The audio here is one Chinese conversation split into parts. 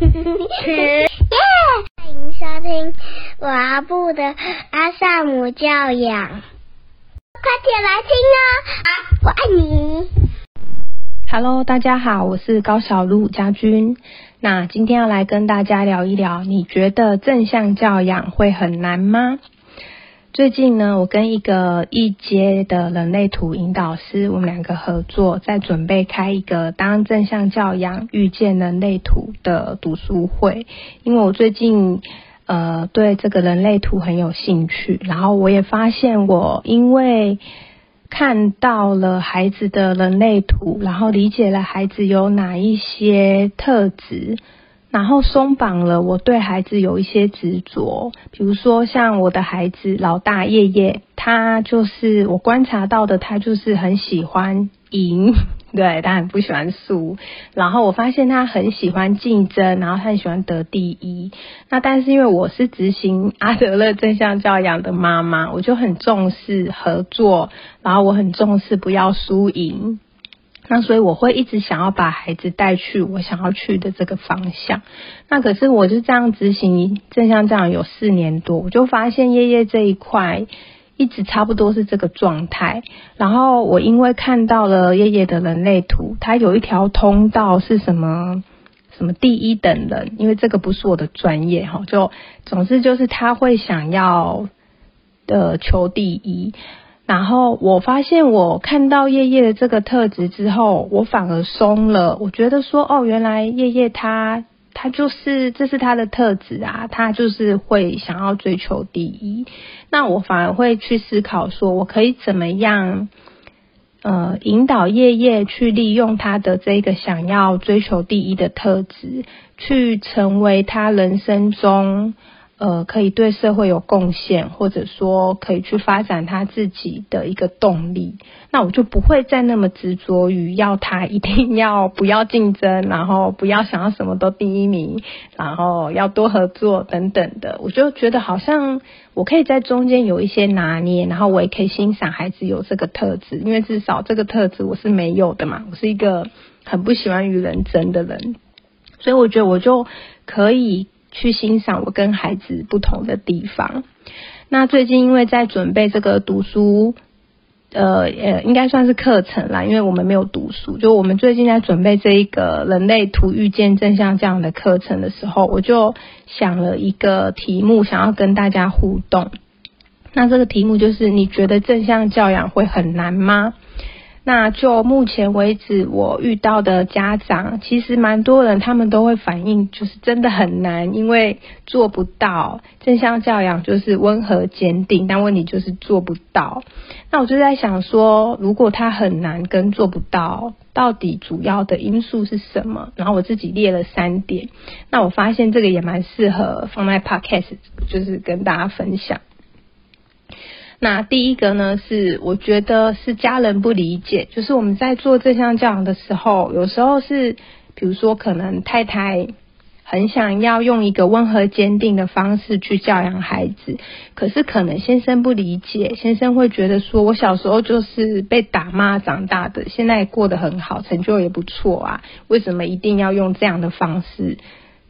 耶！欢迎收听我阿布的阿萨姆教养，快点来听哦！啊，我爱你。Hello，大家好，我是高小璐家军。那今天要来跟大家聊一聊，你觉得正向教养会很难吗？最近呢，我跟一个一阶的人类图引导师，我们两个合作，在准备开一个当正向教养遇见人类图的读书会。因为我最近呃对这个人类图很有兴趣，然后我也发现我因为看到了孩子的人类图，然后理解了孩子有哪一些特质。然后松绑了我对孩子有一些执着，比如说像我的孩子老大叶叶，他就是我观察到的，他就是很喜欢赢，对，他很不喜欢输。然后我发现他很喜欢竞争，然后他很喜欢得第一。那但是因为我是执行阿德勒正向教养的妈妈，我就很重视合作，然后我很重视不要输赢。那所以我会一直想要把孩子带去我想要去的这个方向。那可是我就这样执行正向这样有四年多，我就发现叶叶这一块一直差不多是这个状态。然后我因为看到了叶叶的人类图，它有一条通道是什么什么第一等人，因为这个不是我的专业哈，就总之就是他会想要的求第一。然后我发现，我看到叶叶的这个特质之后，我反而松了。我觉得说，哦，原来叶叶他他就是这是他的特质啊，他就是会想要追求第一。那我反而会去思考，说我可以怎么样，呃，引导叶叶去利用他的这个想要追求第一的特质，去成为他人生中。呃，可以对社会有贡献，或者说可以去发展他自己的一个动力，那我就不会再那么执着于要他一定要不要竞争，然后不要想要什么都第一名，然后要多合作等等的。我就觉得好像我可以在中间有一些拿捏，然后我也可以欣赏孩子有这个特质，因为至少这个特质我是没有的嘛，我是一个很不喜欢与人争的人，所以我觉得我就可以。去欣赏我跟孩子不同的地方。那最近因为在准备这个读书，呃呃，应该算是课程啦，因为我们没有读书。就我们最近在准备这一个人类图遇见正向这样的课程的时候，我就想了一个题目，想要跟大家互动。那这个题目就是：你觉得正向教养会很难吗？那就目前为止，我遇到的家长，其实蛮多人，他们都会反映，就是真的很难，因为做不到正向教养，就是温和坚定，但问题就是做不到。那我就在想说，如果他很难跟做不到，到底主要的因素是什么？然后我自己列了三点，那我发现这个也蛮适合放在 podcast，就是跟大家分享。那第一个呢，是我觉得是家人不理解，就是我们在做这项教养的时候，有时候是，比如说可能太太很想要用一个温和坚定的方式去教养孩子，可是可能先生不理解，先生会觉得说，我小时候就是被打骂长大的，现在过得很好，成就也不错啊，为什么一定要用这样的方式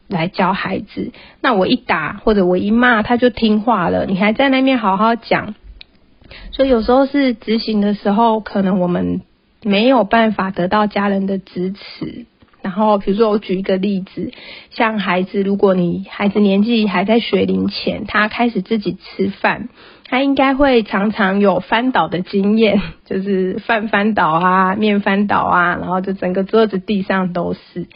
来教孩子？那我一打或者我一骂，他就听话了，你还在那边好好讲。所以有时候是执行的时候，可能我们没有办法得到家人的支持。然后，比如说我举一个例子，像孩子，如果你孩子年纪还在学龄前，他开始自己吃饭，他应该会常常有翻倒的经验，就是饭翻倒啊，面翻倒啊，然后就整个桌子地上都是。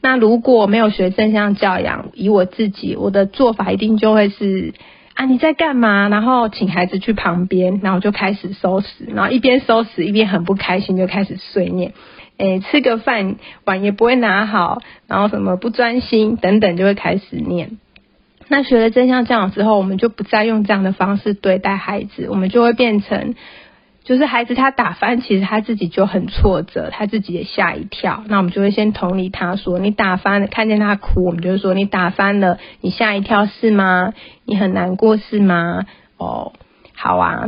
那如果没有学正向教养，以我自己，我的做法一定就会是。啊，你在干嘛？然后请孩子去旁边，然后就开始收拾，然后一边收拾一边很不开心，就开始碎念。诶，吃个饭碗也不会拿好，然后什么不专心等等，就会开始念。那学了真相教养之后，我们就不再用这样的方式对待孩子，我们就会变成。就是孩子他打翻，其实他自己就很挫折，他自己也吓一跳。那我们就会先同理他说：“你打翻了，看见他哭，我们就会说你打翻了，你吓一跳是吗？你很难过是吗？哦，好啊，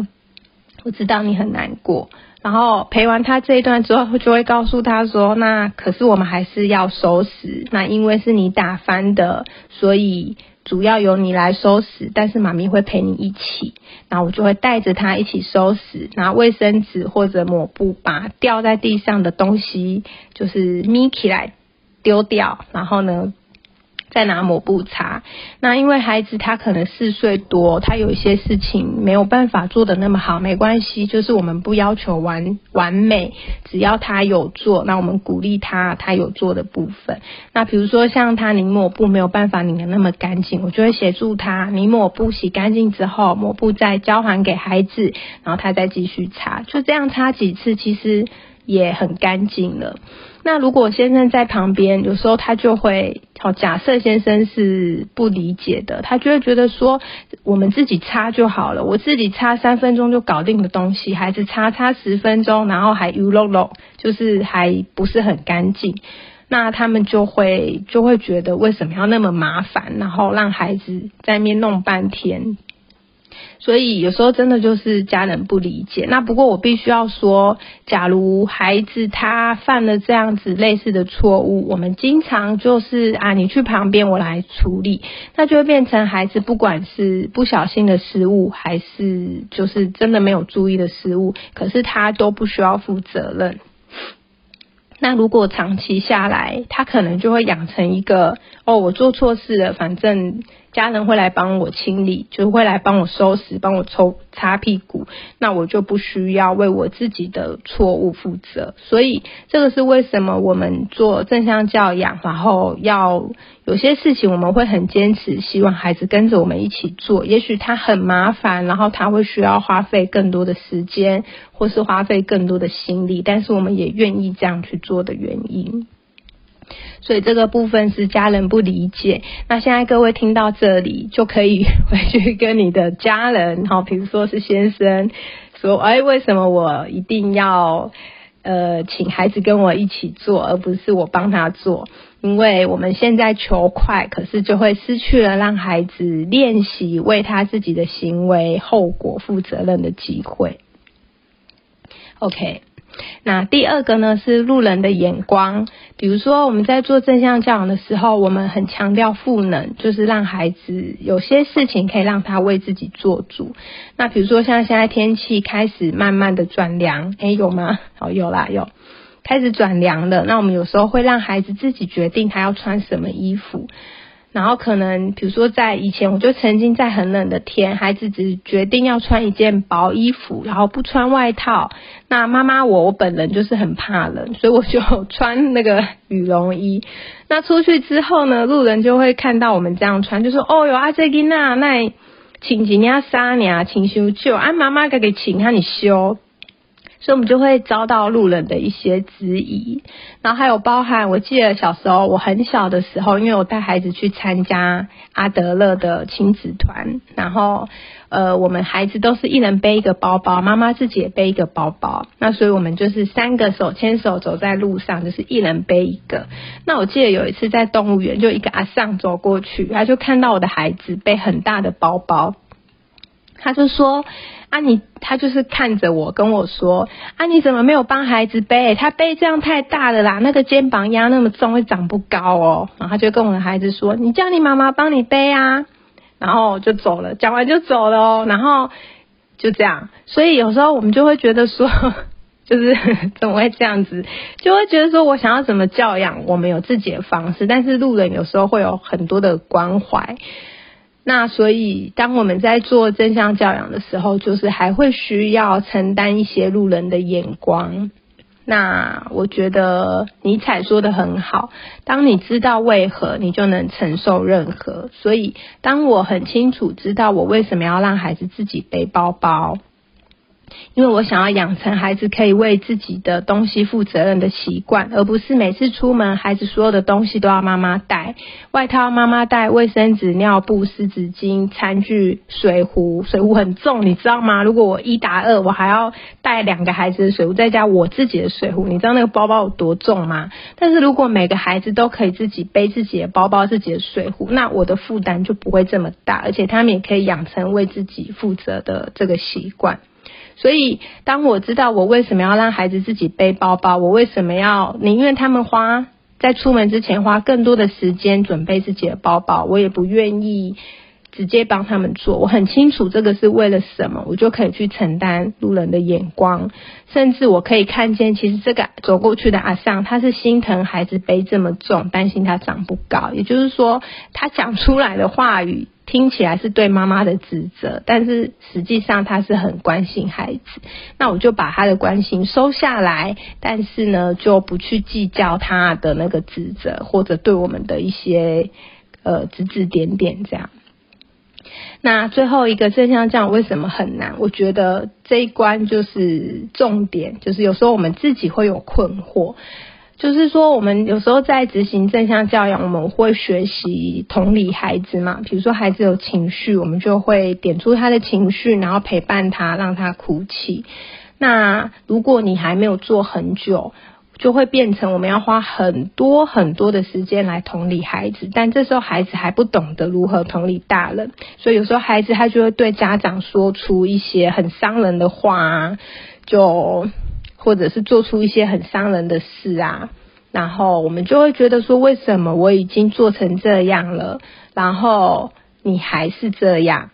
我知道你很难过。然后陪完他这一段之后，就会告诉他说：“那可是我们还是要收拾。那因为是你打翻的，所以主要由你来收拾。但是妈咪会陪你一起。然后我就会带着他一起收拾，拿卫生纸或者抹布把掉在地上的东西就是咪起来丢掉。然后呢？”再拿抹布擦。那因为孩子他可能四岁多，他有一些事情没有办法做的那么好，没关系，就是我们不要求完完美，只要他有做，那我们鼓励他他有做的部分。那比如说像他拧抹布没有办法拧的那么干净，我就会协助他拧抹布洗干净之后，抹布再交还给孩子，然后他再继续擦，就这样擦几次，其实也很干净了。那如果先生在旁边，有时候他就会，好，假设先生是不理解的，他就会觉得说，我们自己擦就好了，我自己擦三分钟就搞定的东西，孩子擦擦十分钟，然后还 u 漏漏，就是还不是很干净，那他们就会就会觉得为什么要那么麻烦，然后让孩子在面弄半天。所以有时候真的就是家人不理解。那不过我必须要说，假如孩子他犯了这样子类似的错误，我们经常就是啊，你去旁边我来处理，那就会变成孩子不管是不小心的失误，还是就是真的没有注意的失误，可是他都不需要负责任。那如果长期下来，他可能就会养成一个哦，我做错事了，反正。家人会来帮我清理，就会来帮我收拾，帮我抽擦屁股，那我就不需要为我自己的错误负责。所以这个是为什么我们做正向教养，然后要有些事情我们会很坚持，希望孩子跟着我们一起做。也许他很麻烦，然后他会需要花费更多的时间，或是花费更多的心力，但是我们也愿意这样去做的原因。所以这个部分是家人不理解。那现在各位听到这里，就可以回去跟你的家人，好，比如说是先生，说，哎，为什么我一定要呃请孩子跟我一起做，而不是我帮他做？因为我们现在求快，可是就会失去了让孩子练习为他自己的行为后果负责任的机会。OK。那第二个呢是路人的眼光，比如说我们在做正向教养的时候，我们很强调赋能，就是让孩子有些事情可以让他为自己做主。那比如说像现在天气开始慢慢的转凉，诶，有吗？哦，有啦，有，开始转凉了。那我们有时候会让孩子自己决定他要穿什么衣服。然后可能，比如说在以前，我就曾经在很冷的天，孩子只决定要穿一件薄衣服，然后不穿外套。那妈妈我我本人就是很怕冷，所以我就穿那个羽绒衣。那出去之后呢，路人就会看到我们这样穿，就说：“哦哟，阿这吉娜，那请几年三年，请修旧，啊妈妈给给请他你修。”所以我们就会遭到路人的一些质疑，然后还有包含，我记得小时候我很小的时候，因为我带孩子去参加阿德勒的亲子团，然后呃，我们孩子都是一人背一个包包，妈妈自己也背一个包包，那所以我们就是三个手牵手走在路上，就是一人背一个。那我记得有一次在动物园，就一个阿尚走过去，他就看到我的孩子背很大的包包，他就说。啊，你他就是看着我跟我说，啊，你怎么没有帮孩子背？他背这样太大了啦，那个肩膀压那么重会长不高哦。然后他就跟我的孩子说，你叫你妈妈帮你背啊，然后就走了，讲完就走了哦。然后就这样，所以有时候我们就会觉得说，就是怎么会这样子，就会觉得说我想要怎么教养，我们有自己的方式，但是路人有时候会有很多的关怀。那所以，当我们在做正向教养的时候，就是还会需要承担一些路人的眼光。那我觉得尼采说的很好，当你知道为何，你就能承受任何。所以，当我很清楚知道我为什么要让孩子自己背包包。因为我想要养成孩子可以为自己的东西负责任的习惯，而不是每次出门孩子所有的东西都要妈妈带，外套妈妈带，卫生纸、尿布、湿纸巾、餐具、水壶，水壶很重，你知道吗？如果我一打二，我还要带两个孩子的水壶，再加我自己的水壶，你知道那个包包有多重吗？但是如果每个孩子都可以自己背自己的包包、自己的水壶，那我的负担就不会这么大，而且他们也可以养成为自己负责的这个习惯。所以，当我知道我为什么要让孩子自己背包包，我为什么要宁愿他们花在出门之前花更多的时间准备自己的包包，我也不愿意直接帮他们做。我很清楚这个是为了什么，我就可以去承担路人的眼光，甚至我可以看见，其实这个走过去的阿尚，他是心疼孩子背这么重，担心他长不高。也就是说，他讲出来的话语。听起来是对妈妈的指责，但是实际上他是很关心孩子。那我就把他的关心收下来，但是呢，就不去计较他的那个指责或者对我们的一些呃指指点点这样。那最后一个正向这样为什么很难？我觉得这一关就是重点，就是有时候我们自己会有困惑。就是说，我们有时候在执行正向教养，我们会学习同理孩子嘛。比如说，孩子有情绪，我们就会点出他的情绪，然后陪伴他，让他哭泣。那如果你还没有做很久，就会变成我们要花很多很多的时间来同理孩子，但这时候孩子还不懂得如何同理大人，所以有时候孩子他就会对家长说出一些很伤人的话，就。或者是做出一些很伤人的事啊，然后我们就会觉得说，为什么我已经做成这样了，然后你还是这样，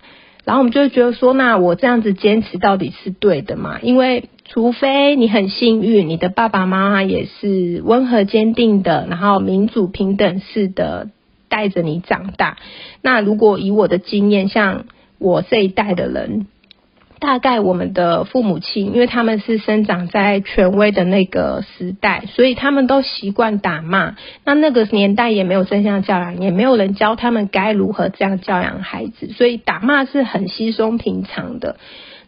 然后我们就会觉得说，那我这样子坚持到底是对的吗？因为除非你很幸运，你的爸爸妈妈也是温和坚定的，然后民主平等式的带着你长大。那如果以我的经验，像我这一代的人。大概我们的父母亲，因为他们是生长在权威的那个时代，所以他们都习惯打骂。那那个年代也没有正向教养，也没有人教他们该如何这样教养孩子，所以打骂是很稀松平常的。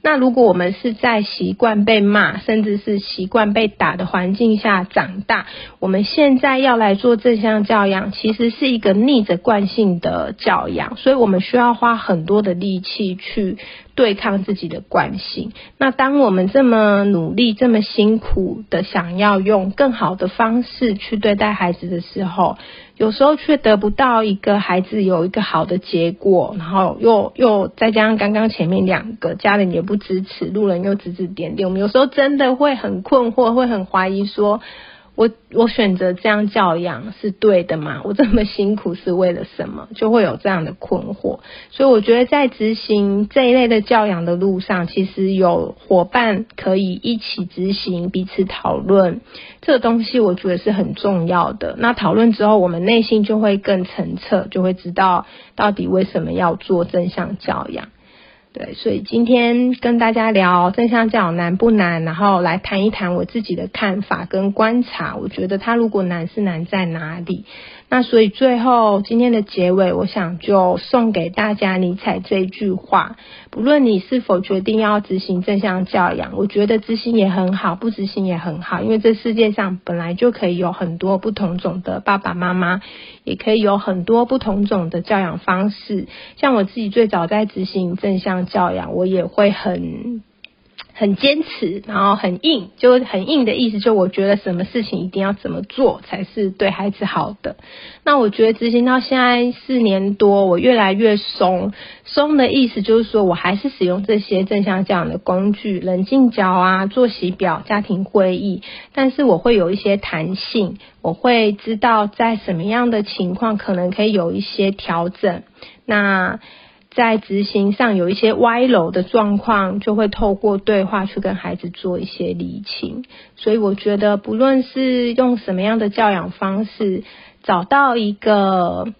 那如果我们是在习惯被骂，甚至是习惯被打的环境下长大，我们现在要来做正向教养，其实是一个逆着惯性的教养，所以我们需要花很多的力气去对抗自己的惯性。那当我们这么努力、这么辛苦的想要用更好的方式去对待孩子的时候，有时候却得不到一个孩子有一个好的结果，然后又又再加上刚刚前面两个家人也不支持，路人又指指点点，我们有时候真的会很困惑，会很怀疑说。我我选择这样教养是对的吗？我这么辛苦是为了什么？就会有这样的困惑。所以我觉得在执行这一类的教养的路上，其实有伙伴可以一起执行，彼此讨论这个东西，我觉得是很重要的。那讨论之后，我们内心就会更澄澈，就会知道到底为什么要做正向教养。对，所以今天跟大家聊正向教难不难，然后来谈一谈我自己的看法跟观察。我觉得它如果难是难在哪里？那所以最后今天的结尾，我想就送给大家尼采这一句话：不论你是否决定要执行正向教养，我觉得执行也很好，不执行也很好，因为这世界上本来就可以有很多不同种的爸爸妈妈，也可以有很多不同种的教养方式。像我自己最早在执行正向教养，我也会很。很坚持，然后很硬，就很硬的意思，就我觉得什么事情一定要怎么做才是对孩子好的。那我觉得执行到现在四年多，我越来越松。松的意思就是说我还是使用这些正向教养的工具，冷静角啊、作息表、家庭会议，但是我会有一些弹性，我会知道在什么样的情况可能可以有一些调整。那。在执行上有一些歪楼的状况，就会透过对话去跟孩子做一些理清。所以我觉得，不论是用什么样的教养方式，找到一个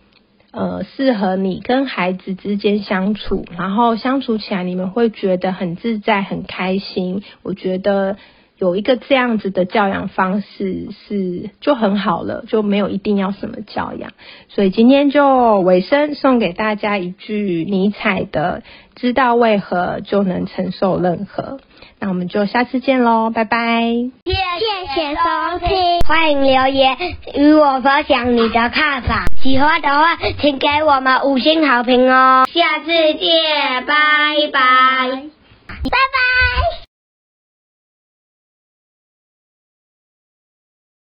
呃适合你跟孩子之间相处，然后相处起来你们会觉得很自在、很开心。我觉得。有一个这样子的教养方式是就很好了，就没有一定要什么教养。所以今天就尾声送给大家一句尼采的：“知道为何就能承受任何。”那我们就下次见喽，拜拜！谢谢收听，欢迎留言与我分享你的看法。喜欢的话，请给我们五星好评哦。下次见，拜拜，拜拜。